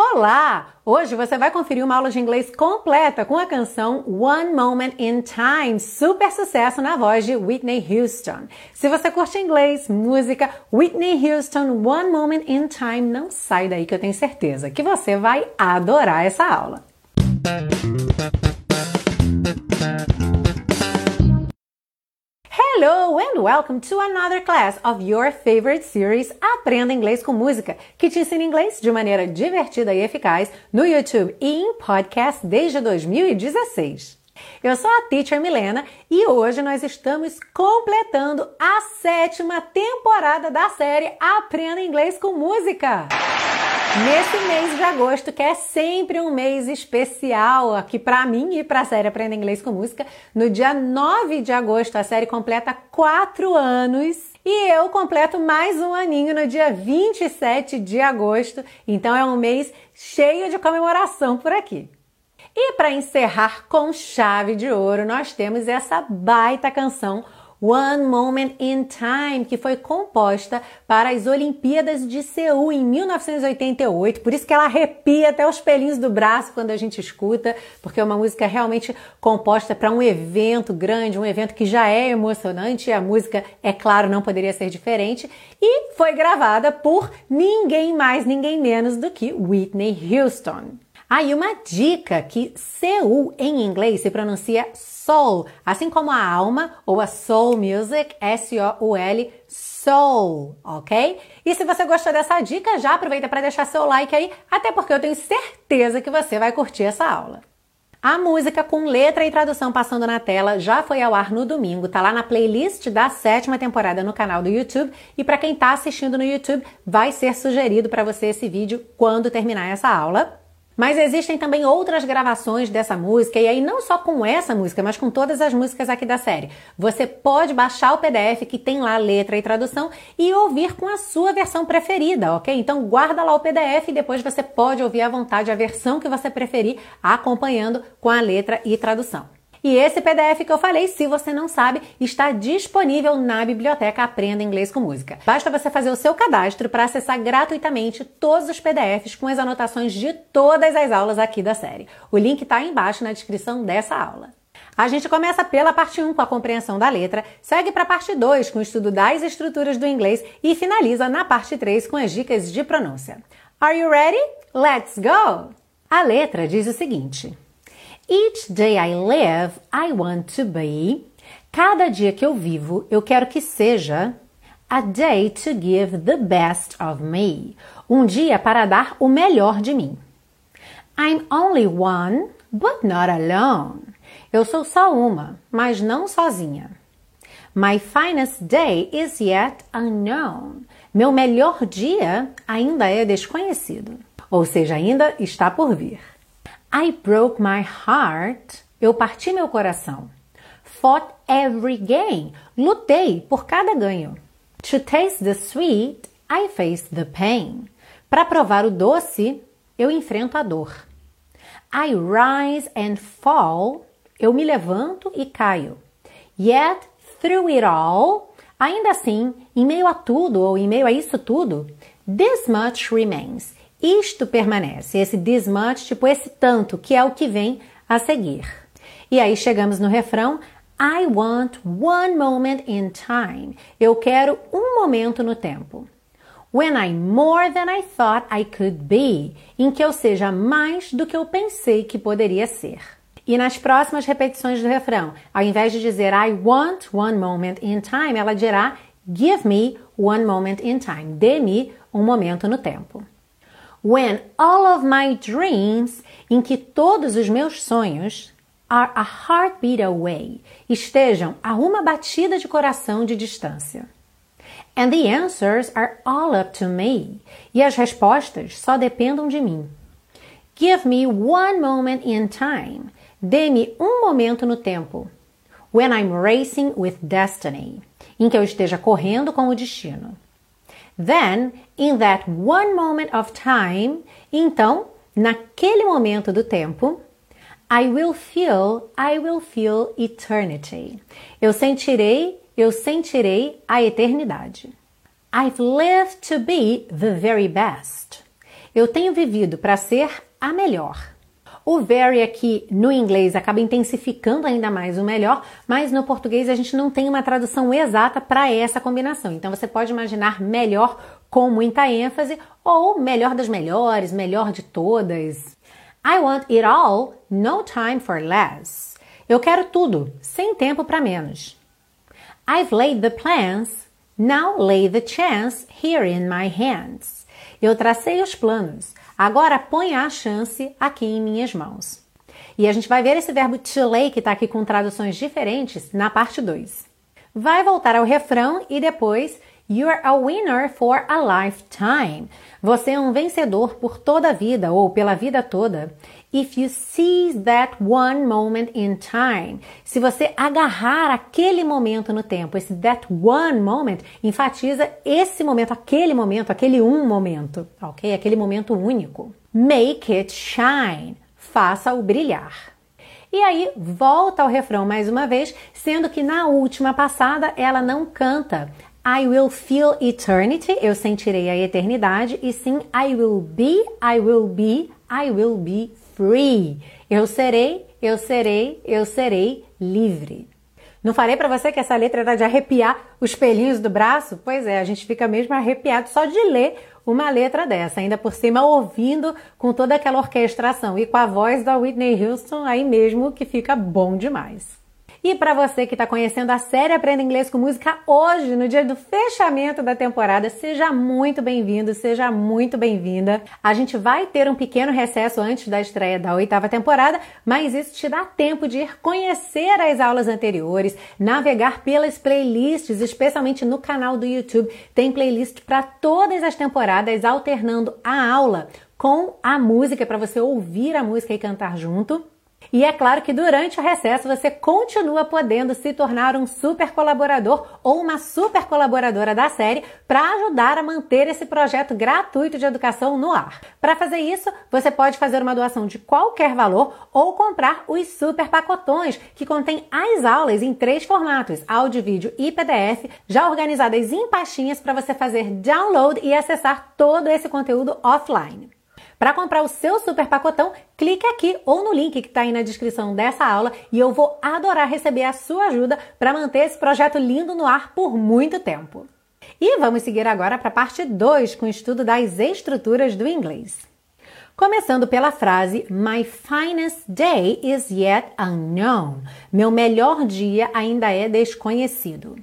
Olá! Hoje você vai conferir uma aula de inglês completa com a canção One Moment in Time, super sucesso na voz de Whitney Houston. Se você curte inglês, música, Whitney Houston One Moment in Time, não sai daí que eu tenho certeza que você vai adorar essa aula. Hello and welcome to another class of your favorite series Aprenda Inglês com Música, que te ensina inglês de maneira divertida e eficaz no YouTube e em podcast desde 2016. Eu sou a Teacher Milena e hoje nós estamos completando a sétima temporada da série Aprenda Inglês com Música. Nesse mês de agosto, que é sempre um mês especial aqui para mim e para a série Aprenda Inglês com Música, no dia 9 de agosto a série completa 4 anos e eu completo mais um aninho no dia 27 de agosto, então é um mês cheio de comemoração por aqui. E para encerrar com chave de ouro, nós temos essa baita canção One Moment in Time, que foi composta para as Olimpíadas de Seul em 1988. Por isso que ela arrepia até os pelinhos do braço quando a gente escuta, porque é uma música realmente composta para um evento grande, um evento que já é emocionante. E a música, é claro, não poderia ser diferente. E foi gravada por ninguém mais, ninguém menos do que Whitney Houston. Aí uma dica que Seul em inglês se pronuncia soul, assim como a alma ou a soul music, S-O-U-L, soul, ok? E se você gostou dessa dica, já aproveita para deixar seu like aí, até porque eu tenho certeza que você vai curtir essa aula. A música com letra e tradução passando na tela já foi ao ar no domingo, tá lá na playlist da sétima temporada no canal do YouTube e para quem está assistindo no YouTube, vai ser sugerido para você esse vídeo quando terminar essa aula. Mas existem também outras gravações dessa música, e aí não só com essa música, mas com todas as músicas aqui da série. Você pode baixar o PDF que tem lá letra e tradução e ouvir com a sua versão preferida, ok? Então guarda lá o PDF e depois você pode ouvir à vontade a versão que você preferir, acompanhando com a letra e tradução. E esse PDF que eu falei, se você não sabe, está disponível na biblioteca Aprenda Inglês com Música. Basta você fazer o seu cadastro para acessar gratuitamente todos os PDFs com as anotações de todas as aulas aqui da série. O link está embaixo na descrição dessa aula. A gente começa pela parte 1 com a compreensão da letra, segue para a parte 2 com o estudo das estruturas do inglês e finaliza na parte 3 com as dicas de pronúncia. Are you ready? Let's go! A letra diz o seguinte: Each day I live, I want to be. Cada dia que eu vivo, eu quero que seja a day to give the best of me. Um dia para dar o melhor de mim. I'm only one, but not alone. Eu sou só uma, mas não sozinha. My finest day is yet unknown. Meu melhor dia ainda é desconhecido, ou seja, ainda está por vir. I broke my heart. Eu parti meu coração. Fought every game. Lutei por cada ganho. To taste the sweet, I face the pain. Para provar o doce, eu enfrento a dor. I rise and fall. Eu me levanto e caio. Yet, through it all, ainda assim, em meio a tudo ou em meio a isso tudo, this much remains. Isto permanece, esse this much, tipo esse tanto, que é o que vem a seguir. E aí chegamos no refrão I want one moment in time. Eu quero um momento no tempo. When I'm more than I thought I could be. Em que eu seja mais do que eu pensei que poderia ser. E nas próximas repetições do refrão, ao invés de dizer I want one moment in time, ela dirá Give me one moment in time. Dê-me um momento no tempo. When all of my dreams, em que todos os meus sonhos, are a heartbeat away, estejam a uma batida de coração de distância. And the answers are all up to me. E as respostas só dependam de mim. Give me one moment in time. Dê-me um momento no tempo. When I'm racing with destiny. Em que eu esteja correndo com o destino. Then, in that one moment of time, então, naquele momento do tempo, I will feel, I will feel eternity. Eu sentirei, eu sentirei a eternidade. I've lived to be the very best. Eu tenho vivido para ser a melhor. O very aqui no inglês acaba intensificando ainda mais o melhor, mas no português a gente não tem uma tradução exata para essa combinação. Então você pode imaginar melhor com muita ênfase ou melhor das melhores, melhor de todas. I want it all, no time for less. Eu quero tudo, sem tempo para menos. I've laid the plans, now lay the chance here in my hands. Eu tracei os planos, Agora ponha a chance aqui em minhas mãos. E a gente vai ver esse verbo to lay, que está aqui com traduções diferentes, na parte 2. Vai voltar ao refrão e depois You're a winner for a lifetime. Você é um vencedor por toda a vida ou pela vida toda. If you seize that one moment in time. Se você agarrar aquele momento no tempo, esse that one moment enfatiza esse momento, aquele momento, aquele um momento, ok? Aquele momento único. Make it shine. Faça-o brilhar. E aí volta ao refrão mais uma vez, sendo que na última passada ela não canta. I will feel eternity, eu sentirei a eternidade, e sim I will be, I will be, I will be free. Eu serei, eu serei, eu serei livre. Não falei para você que essa letra era de arrepiar os pelinhos do braço? Pois é, a gente fica mesmo arrepiado só de ler uma letra dessa, ainda por cima ouvindo com toda aquela orquestração e com a voz da Whitney Houston aí mesmo que fica bom demais. E para você que está conhecendo a série Aprenda Inglês com Música hoje, no dia do fechamento da temporada, seja muito bem-vindo, seja muito bem-vinda. A gente vai ter um pequeno recesso antes da estreia da oitava temporada, mas isso te dá tempo de ir conhecer as aulas anteriores, navegar pelas playlists, especialmente no canal do YouTube. Tem playlist para todas as temporadas, alternando a aula com a música para você ouvir a música e cantar junto. E é claro que durante o recesso você continua podendo se tornar um super colaborador ou uma super colaboradora da série para ajudar a manter esse projeto gratuito de educação no ar. Para fazer isso, você pode fazer uma doação de qualquer valor ou comprar os super pacotões que contêm as aulas em três formatos: áudio, vídeo e PDF, já organizadas em pastinhas para você fazer download e acessar todo esse conteúdo offline. Para comprar o seu super pacotão, clique aqui ou no link que está aí na descrição dessa aula e eu vou adorar receber a sua ajuda para manter esse projeto lindo no ar por muito tempo. E vamos seguir agora para a parte 2 com o estudo das estruturas do inglês. Começando pela frase My finest day is yet unknown. Meu melhor dia ainda é desconhecido.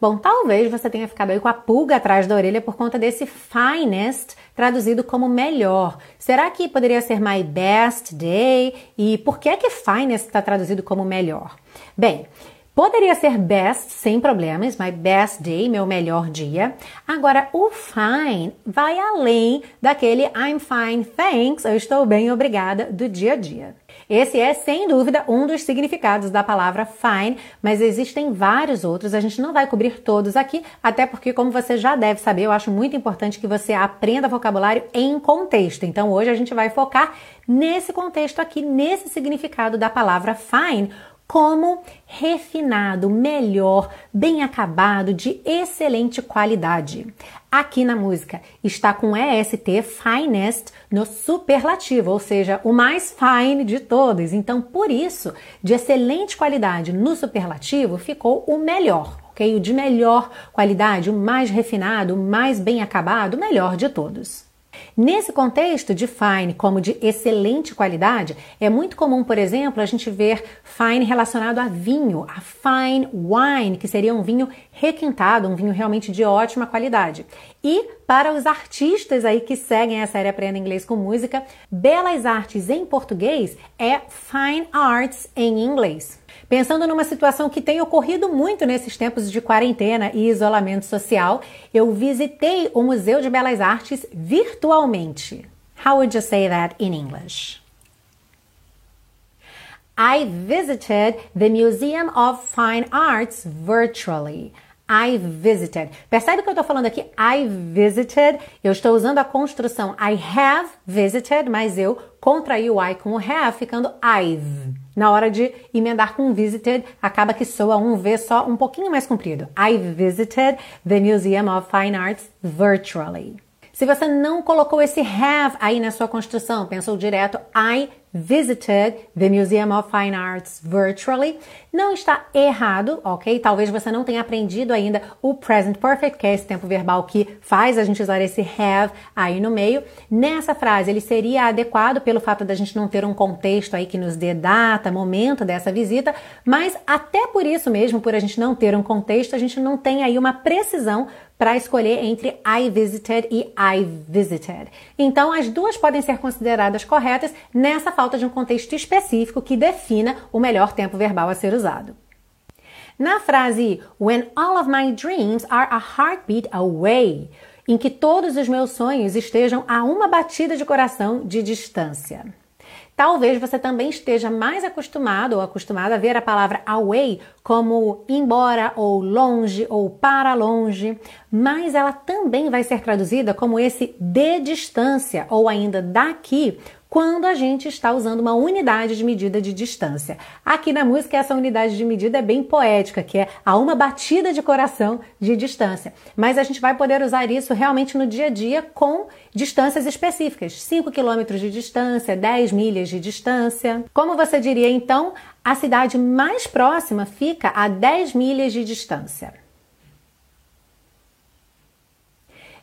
Bom, talvez você tenha ficado aí com a pulga atrás da orelha por conta desse finest traduzido como melhor. Será que poderia ser my best day? E por que é que finest está traduzido como melhor? Bem, Poderia ser best sem problemas, my best day, meu melhor dia. Agora, o fine vai além daquele I'm fine, thanks, eu estou bem, obrigada, do dia a dia. Esse é, sem dúvida, um dos significados da palavra fine, mas existem vários outros, a gente não vai cobrir todos aqui, até porque, como você já deve saber, eu acho muito importante que você aprenda vocabulário em contexto. Então, hoje a gente vai focar nesse contexto aqui, nesse significado da palavra fine como refinado, melhor, bem acabado, de excelente qualidade. Aqui na música está com EST finest no superlativo, ou seja, o mais fine de todos. Então, por isso, de excelente qualidade no superlativo ficou o melhor, ok? O de melhor qualidade, o mais refinado, o mais bem acabado, o melhor de todos. Nesse contexto de fine como de excelente qualidade, é muito comum, por exemplo, a gente ver fine relacionado a vinho, a fine wine, que seria um vinho requintado, um vinho realmente de ótima qualidade. E para os artistas aí que seguem a série Aprenda Inglês com Música, belas artes em português é fine arts em inglês. Pensando numa situação que tem ocorrido muito nesses tempos de quarentena e isolamento social, eu visitei o Museu de Belas Artes virtualmente. How would you say that in English? I visited the Museum of Fine Arts virtually. I visited. Percebe que eu estou falando aqui I visited? Eu estou usando a construção I have visited, mas eu contraí o I com o have, ficando I've. Na hora de emendar com visited, acaba que soa um V só um pouquinho mais comprido. I visited the Museum of Fine Arts virtually. Se você não colocou esse have aí na sua construção, pensou direto I visited the Museum of Fine Arts virtually, não está errado, ok? Talvez você não tenha aprendido ainda o present perfect, que é esse tempo verbal que faz a gente usar esse have aí no meio. Nessa frase, ele seria adequado pelo fato da gente não ter um contexto aí que nos dê data, momento dessa visita, mas até por isso mesmo, por a gente não ter um contexto, a gente não tem aí uma precisão para escolher entre I visited e I visited. Então, as duas podem ser consideradas corretas nessa falta de um contexto específico que defina o melhor tempo verbal a ser usado. Na frase When all of my dreams are a heartbeat away, em que todos os meus sonhos estejam a uma batida de coração de distância. Talvez você também esteja mais acostumado ou acostumada a ver a palavra away como embora ou longe ou para longe, mas ela também vai ser traduzida como esse de distância ou ainda daqui quando a gente está usando uma unidade de medida de distância. Aqui na música, essa unidade de medida é bem poética, que é a uma batida de coração de distância. Mas a gente vai poder usar isso realmente no dia a dia com distâncias específicas: 5 quilômetros de distância, 10 milhas de distância. Como você diria então, a cidade mais próxima fica a 10 milhas de distância.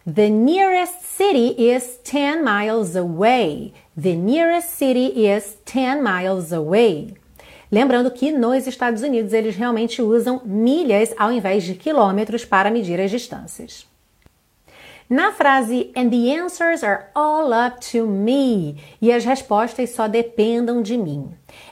The nearest city is 10 miles away. The nearest city is 10 miles away. Lembrando que nos Estados Unidos eles realmente usam milhas ao invés de quilômetros para medir as distâncias. Na frase And the answers are all up to me e as respostas só dependam de mim.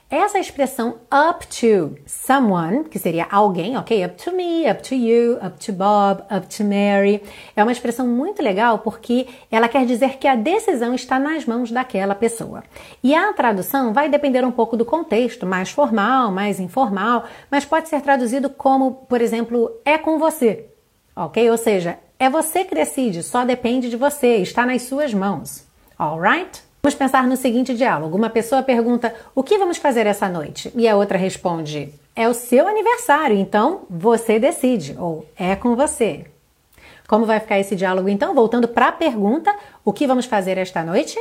Essa expressão up to someone, que seria alguém, ok? Up to me, up to you, up to Bob, up to Mary, é uma expressão muito legal porque ela quer dizer que a decisão está nas mãos daquela pessoa. E a tradução vai depender um pouco do contexto, mais formal, mais informal, mas pode ser traduzido como, por exemplo, é com você, ok? Ou seja, é você que decide, só depende de você, está nas suas mãos, alright? Vamos pensar no seguinte diálogo: uma pessoa pergunta o que vamos fazer essa noite e a outra responde é o seu aniversário, então você decide ou é com você. Como vai ficar esse diálogo então? Voltando para a pergunta: o que vamos fazer esta noite?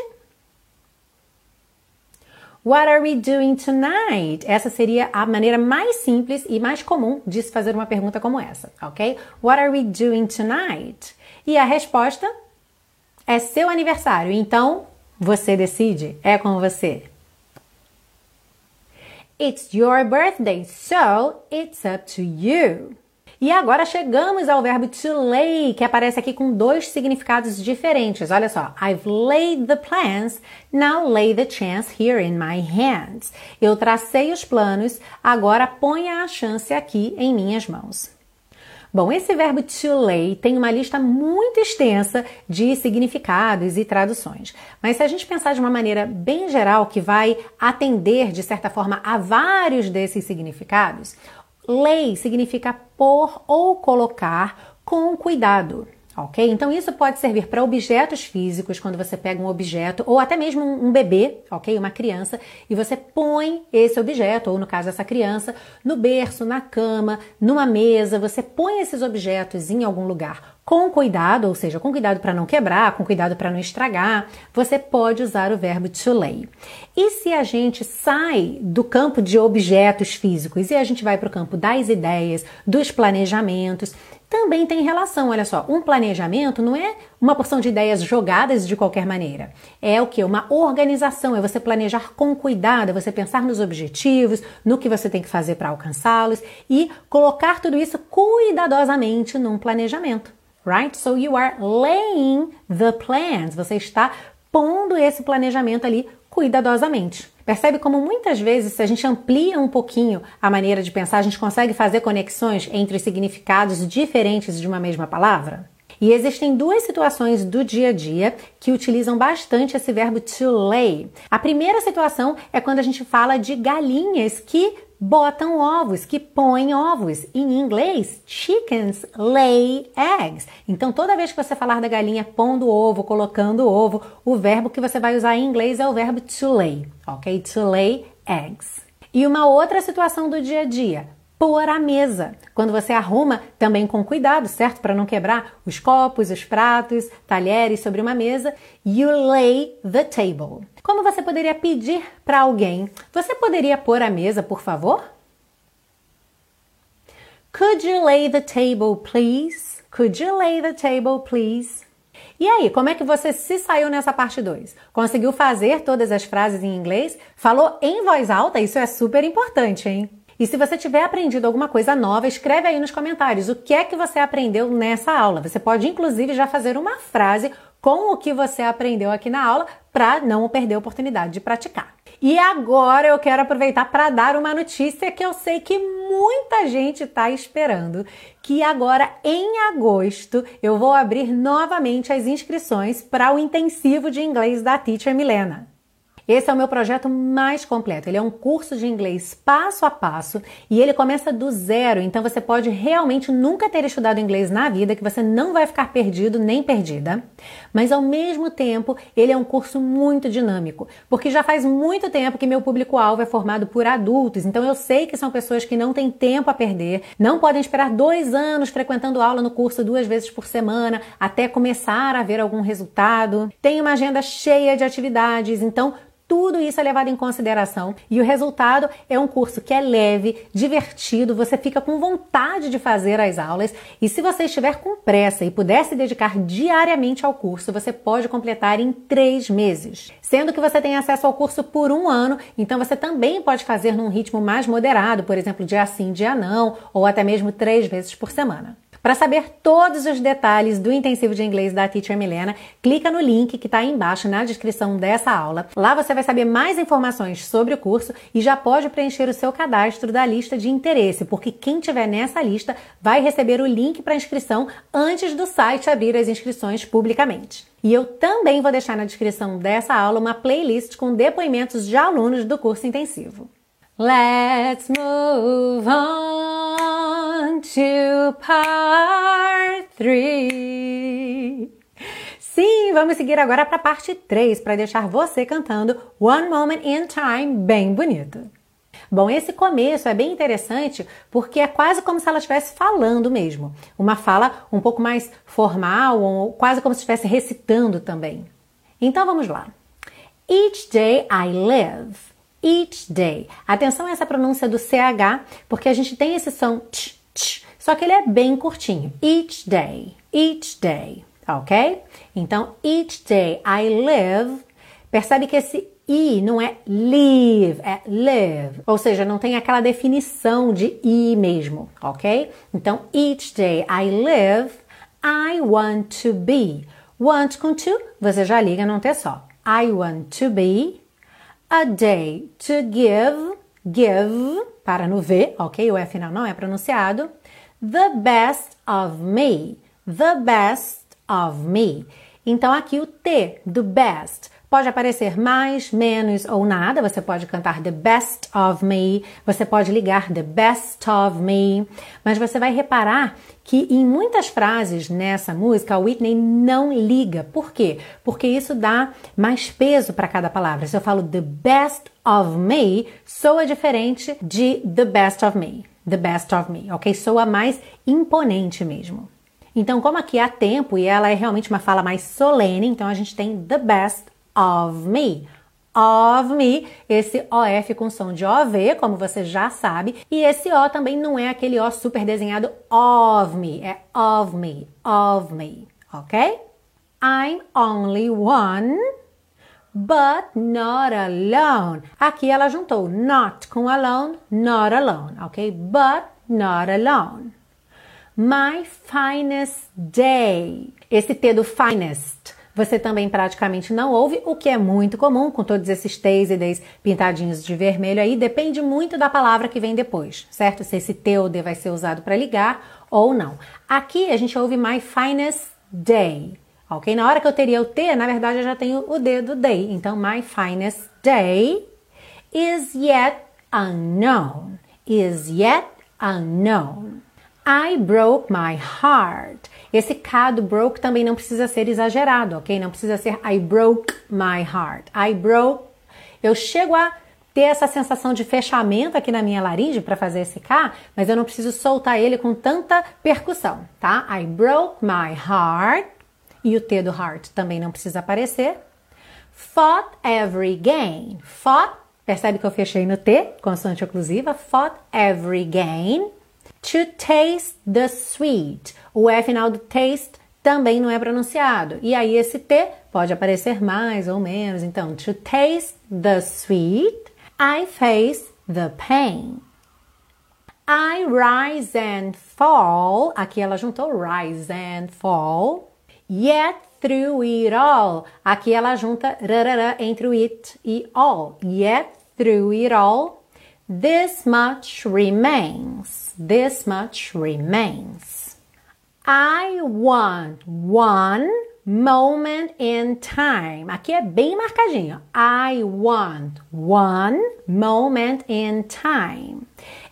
What are we doing tonight? Essa seria a maneira mais simples e mais comum de se fazer uma pergunta como essa, ok? What are we doing tonight? E a resposta é seu aniversário, então você decide, é com você. It's your birthday, so it's up to you. E agora chegamos ao verbo to lay, que aparece aqui com dois significados diferentes. Olha só, I've laid the plans, now lay the chance here in my hands. Eu tracei os planos, agora ponha a chance aqui em minhas mãos. Bom, esse verbo to lay tem uma lista muito extensa de significados e traduções. Mas se a gente pensar de uma maneira bem geral, que vai atender, de certa forma, a vários desses significados, lay significa pôr ou colocar com cuidado. Ok? Então isso pode servir para objetos físicos, quando você pega um objeto, ou até mesmo um bebê, ok? Uma criança, e você põe esse objeto, ou no caso essa criança, no berço, na cama, numa mesa, você põe esses objetos em algum lugar com cuidado, ou seja, com cuidado para não quebrar, com cuidado para não estragar, você pode usar o verbo to lay. E se a gente sai do campo de objetos físicos e a gente vai para o campo das ideias, dos planejamentos, também tem relação. Olha só, um planejamento não é uma porção de ideias jogadas de qualquer maneira. É o que? Uma organização, é você planejar com cuidado, é você pensar nos objetivos, no que você tem que fazer para alcançá-los e colocar tudo isso cuidadosamente num planejamento. Right? So you are laying the plans. Você está pondo esse planejamento ali cuidadosamente. Percebe como muitas vezes, se a gente amplia um pouquinho a maneira de pensar, a gente consegue fazer conexões entre significados diferentes de uma mesma palavra? E existem duas situações do dia a dia que utilizam bastante esse verbo to lay. A primeira situação é quando a gente fala de galinhas que botam ovos, que põem ovos. Em inglês, chickens lay eggs. Então, toda vez que você falar da galinha pondo ovo, colocando ovo, o verbo que você vai usar em inglês é o verbo to lay, ok? To lay eggs. E uma outra situação do dia a dia. Pôr a mesa. Quando você arruma, também com cuidado, certo? Para não quebrar os copos, os pratos, talheres sobre uma mesa. You lay the table. Como você poderia pedir para alguém? Você poderia pôr a mesa, por favor? Could you lay the table, please? Could you lay the table, please? E aí, como é que você se saiu nessa parte 2? Conseguiu fazer todas as frases em inglês? Falou em voz alta? Isso é super importante, hein? E se você tiver aprendido alguma coisa nova, escreve aí nos comentários o que é que você aprendeu nessa aula. Você pode inclusive já fazer uma frase com o que você aprendeu aqui na aula para não perder a oportunidade de praticar. E agora eu quero aproveitar para dar uma notícia que eu sei que muita gente está esperando, que agora em agosto eu vou abrir novamente as inscrições para o intensivo de inglês da Teacher Milena. Esse é o meu projeto mais completo. Ele é um curso de inglês passo a passo e ele começa do zero, então você pode realmente nunca ter estudado inglês na vida, que você não vai ficar perdido nem perdida. Mas ao mesmo tempo, ele é um curso muito dinâmico, porque já faz muito tempo que meu público-alvo é formado por adultos, então eu sei que são pessoas que não têm tempo a perder, não podem esperar dois anos frequentando aula no curso duas vezes por semana até começar a ver algum resultado. Tem uma agenda cheia de atividades, então tudo isso é levado em consideração e o resultado é um curso que é leve, divertido, você fica com vontade de fazer as aulas e se você estiver com pressa e puder se dedicar diariamente ao curso, você pode completar em três meses. Sendo que você tem acesso ao curso por um ano, então você também pode fazer num ritmo mais moderado, por exemplo, dia sim, dia não, ou até mesmo três vezes por semana. Para saber todos os detalhes do intensivo de inglês da Teacher Milena, clica no link que está aí embaixo na descrição dessa aula. Lá você vai saber mais informações sobre o curso e já pode preencher o seu cadastro da lista de interesse, porque quem tiver nessa lista vai receber o link para inscrição antes do site abrir as inscrições publicamente. E eu também vou deixar na descrição dessa aula uma playlist com depoimentos de alunos do curso intensivo. Let's move on to part 3. Sim, vamos seguir agora para a parte 3 para deixar você cantando One Moment in Time bem bonito. Bom, esse começo é bem interessante porque é quase como se ela estivesse falando mesmo. Uma fala um pouco mais formal, ou quase como se estivesse recitando também. Então vamos lá. Each day I live each day. Atenção a essa pronúncia do CH, porque a gente tem esse som tch, tch, só que ele é bem curtinho. Each day, each day, ok? Então, each day I live. Percebe que esse I não é live, é live. Ou seja, não tem aquela definição de I mesmo, ok? Então, each day I live, I want to be. Want com to, você já liga não ter só. I want to be a day to give, give, para no V, ok? O F final não é pronunciado. The best of me, the best of me. Então aqui o T do best Pode aparecer mais, menos ou nada. Você pode cantar The Best of Me, você pode ligar The Best of Me, mas você vai reparar que em muitas frases nessa música a Whitney não liga. Por quê? Porque isso dá mais peso para cada palavra. Se eu falo The Best of Me, soa diferente de The Best of Me. The Best of Me, ok? Soa mais imponente mesmo. Então, como aqui há tempo e ela é realmente uma fala mais solene, então a gente tem the best of me. Of me, esse OF com som de OV, como você já sabe, e esse O também não é aquele O super desenhado of me, é of me, of me, ok? I'm only one, but not alone. Aqui ela juntou not com alone, not alone, ok? But not alone. My finest day. Esse T do finest você também praticamente não ouve, o que é muito comum com todos esses T's e D's pintadinhos de vermelho aí, depende muito da palavra que vem depois, certo? Se esse T ou D vai ser usado para ligar ou não. Aqui a gente ouve my finest day, ok? Na hora que eu teria o T, na verdade eu já tenho o D do day. Então, my finest day is yet unknown. Is yet unknown. I broke my heart. Esse K do broke também não precisa ser exagerado, ok? Não precisa ser I broke my heart. I broke. Eu chego a ter essa sensação de fechamento aqui na minha laringe para fazer esse K, mas eu não preciso soltar ele com tanta percussão, tá? I broke my heart. E o T do heart também não precisa aparecer. Fought every game. Fought, percebe que eu fechei no T, consoante oclusiva. Fought every game. To taste the sweet. O E final do taste também não é pronunciado. E aí esse T pode aparecer mais ou menos. Então, to taste the sweet. I face the pain. I rise and fall. Aqui ela juntou rise and fall. Yet through it all. Aqui ela junta rarara entre o it e all. Yet through it all. This much remains. This much remains. I want one moment in time. Aqui é bem marcadinho. I want one moment in time.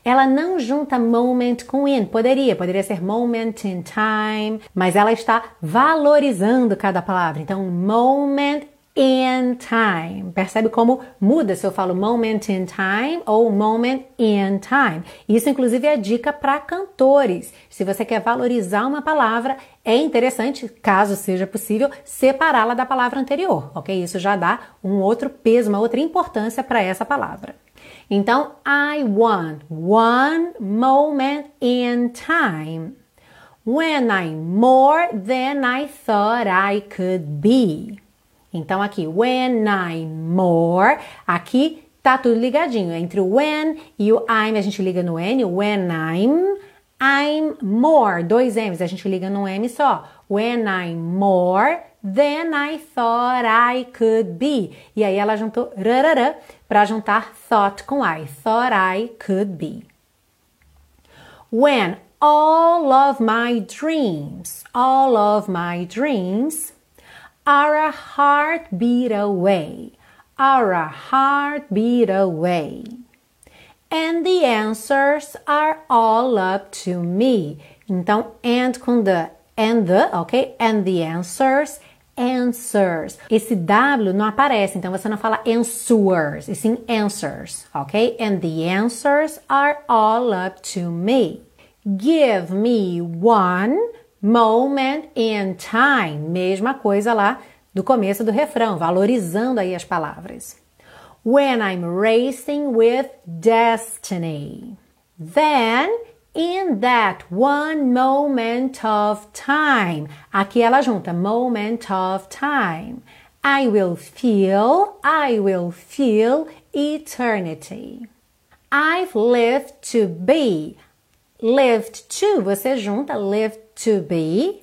Ela não junta moment com in. Poderia, poderia ser moment in time, mas ela está valorizando cada palavra. Então, moment in time. Percebe como muda se eu falo moment in time ou moment in time. Isso, inclusive, é dica para cantores. Se você quer valorizar uma palavra, é interessante, caso seja possível, separá-la da palavra anterior, ok? Isso já dá um outro peso, uma outra importância para essa palavra. Então, I want one moment in time when I'm more than I thought I could be. Então aqui, when I'm more, aqui tá tudo ligadinho. Entre o when e o I'm, a gente liga no N. When I'm, I'm more. Dois M's, a gente liga no M só. When I'm more than I thought I could be. E aí ela juntou rarará para juntar thought com I. Thought I could be. When all of my dreams, all of my dreams are a heartbeat away, are a heartbeat away. And the answers are all up to me. Então, and com the, and the, ok? And the answers, answers. Esse W não aparece, então você não fala answers, e sim answers, ok? And the answers are all up to me. Give me one Moment in time, mesma coisa lá do começo do refrão, valorizando aí as palavras. When I'm racing with destiny. Then, in that one moment of time. Aqui ela junta moment of time. I will feel, I will feel eternity. I've lived to be. Lived to, você junta lived to be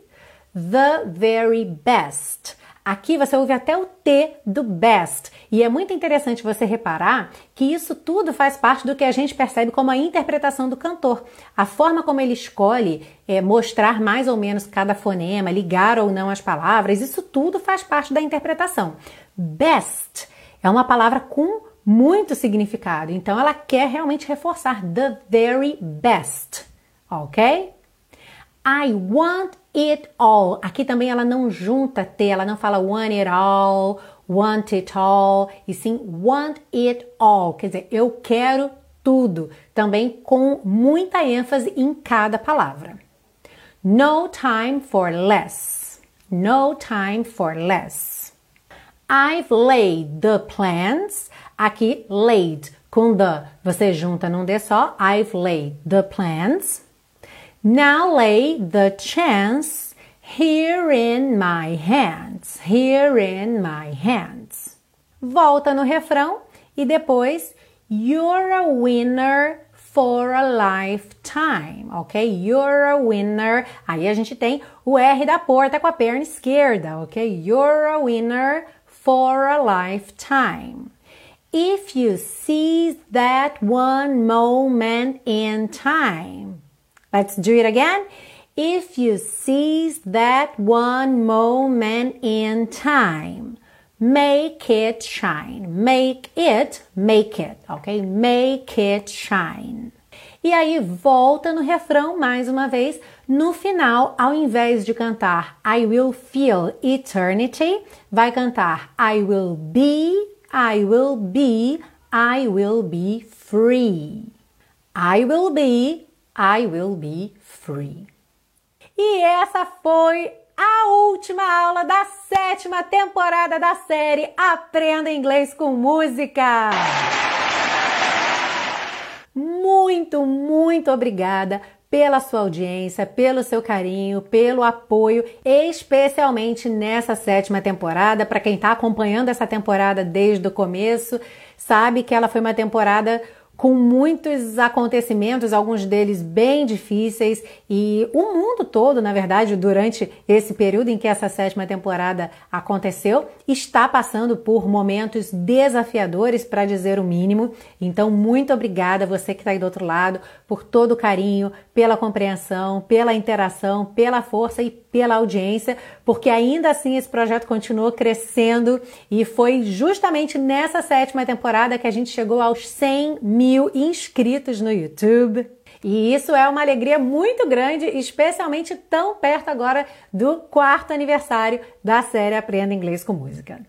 the very best. Aqui você ouve até o T do best. E é muito interessante você reparar que isso tudo faz parte do que a gente percebe como a interpretação do cantor. A forma como ele escolhe é, mostrar mais ou menos cada fonema, ligar ou não as palavras, isso tudo faz parte da interpretação. Best é uma palavra com muito significado, então ela quer realmente reforçar the very best, ok? I want it all. Aqui também ela não junta T, ela não fala want it all, want it all, e sim want it all. Quer dizer, eu quero tudo. Também com muita ênfase em cada palavra. No time for less. No time for less. I've laid the plans. Aqui, laid com the, você junta num D só. I've laid the plans. Now lay the chance here in my hands, here in my hands. Volta no refrão e depois you're a winner for a lifetime, ok? You're a winner. Aí a gente tem o R da porta com a perna esquerda, ok? You're a winner for a lifetime. If you seize that one moment in time, Let's do it again. If you seize that one moment in time, make it shine. Make it, make it, ok? Make it shine. E aí volta no refrão mais uma vez. No final, ao invés de cantar I will feel eternity, vai cantar I will be, I will be I will be free. I will be, I will be free. E essa foi a última aula da sétima temporada da série Aprenda Inglês com Música. Muito, muito obrigada pela sua audiência, pelo seu carinho, pelo apoio, especialmente nessa sétima temporada. Para quem está acompanhando essa temporada desde o começo, sabe que ela foi uma temporada com muitos acontecimentos, alguns deles bem difíceis, e o mundo todo, na verdade, durante esse período em que essa sétima temporada aconteceu, está passando por momentos desafiadores, para dizer o mínimo. Então, muito obrigada você que está aí do outro lado por todo o carinho, pela compreensão, pela interação, pela força e pela audiência, porque ainda assim esse projeto continuou crescendo e foi justamente nessa sétima temporada que a gente chegou aos 100 mil inscritos no YouTube. E isso é uma alegria muito grande, especialmente tão perto agora do quarto aniversário da série Aprenda Inglês com Música.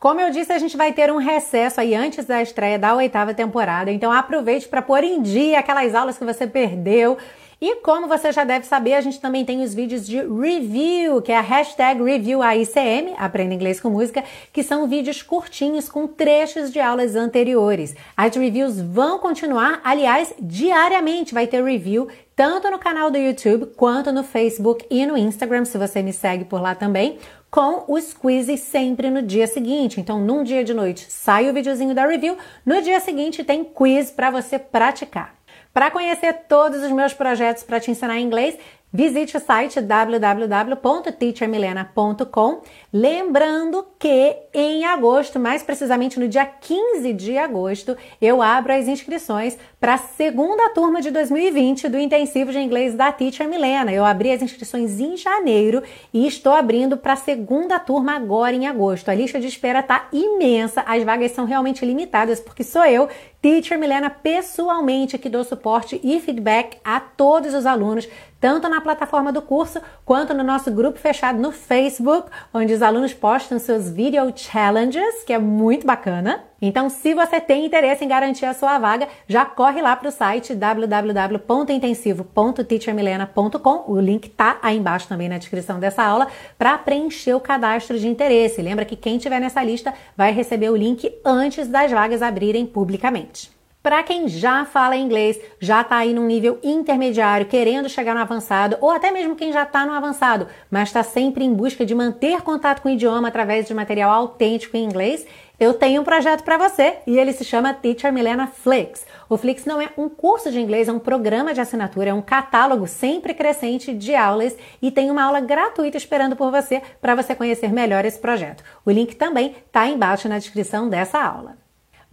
Como eu disse, a gente vai ter um recesso aí antes da estreia da oitava temporada, então aproveite para pôr em dia aquelas aulas que você perdeu. E como você já deve saber, a gente também tem os vídeos de review, que é a hashtag ReviewAICM, Aprenda Inglês com Música, que são vídeos curtinhos com trechos de aulas anteriores. As reviews vão continuar, aliás, diariamente vai ter review tanto no canal do YouTube quanto no Facebook e no Instagram, se você me segue por lá também com os quizzes sempre no dia seguinte. Então, num dia de noite sai o videozinho da review, no dia seguinte tem quiz para você praticar. Para conhecer todos os meus projetos para te ensinar inglês, Visite o site www.teachermilena.com. Lembrando que em agosto, mais precisamente no dia 15 de agosto, eu abro as inscrições para a segunda turma de 2020 do intensivo de inglês da Teacher Milena. Eu abri as inscrições em janeiro e estou abrindo para a segunda turma agora em agosto. A lista de espera está imensa, as vagas são realmente limitadas porque sou eu Teacher Milena pessoalmente que dou suporte e feedback a todos os alunos, tanto na plataforma do curso quanto no nosso grupo fechado no Facebook, onde os alunos postam seus video challenges, que é muito bacana. Então, se você tem interesse em garantir a sua vaga, já corre lá para o site www.intensivo.teachermilena.com. O link tá aí embaixo também na descrição dessa aula para preencher o cadastro de interesse. Lembra que quem tiver nessa lista vai receber o link antes das vagas abrirem publicamente. Para quem já fala inglês, já está aí num nível intermediário, querendo chegar no avançado, ou até mesmo quem já está no avançado, mas está sempre em busca de manter contato com o idioma através de material autêntico em inglês, eu tenho um projeto para você e ele se chama Teacher Milena Flix. O Flix não é um curso de inglês, é um programa de assinatura, é um catálogo sempre crescente de aulas e tem uma aula gratuita esperando por você para você conhecer melhor esse projeto. O link também está embaixo na descrição dessa aula.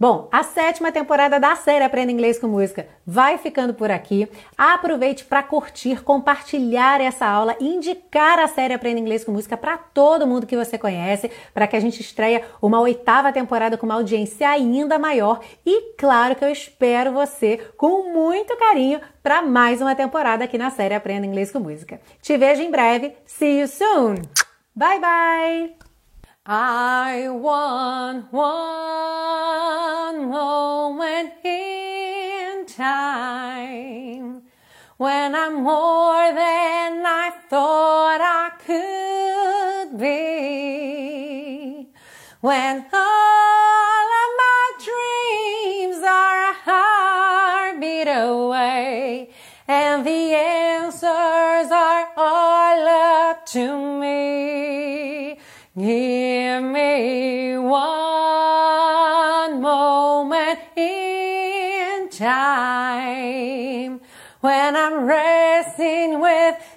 Bom, a sétima temporada da série Aprenda Inglês com Música vai ficando por aqui. Aproveite para curtir, compartilhar essa aula, indicar a série Aprenda Inglês com Música para todo mundo que você conhece, para que a gente estreia uma oitava temporada com uma audiência ainda maior. E claro que eu espero você com muito carinho para mais uma temporada aqui na série Aprenda Inglês com Música. Te vejo em breve. See you soon. Bye bye. I want one moment in time when I'm more than I thought I could be. When all of my dreams are a heartbeat away and the answers are all up to me. With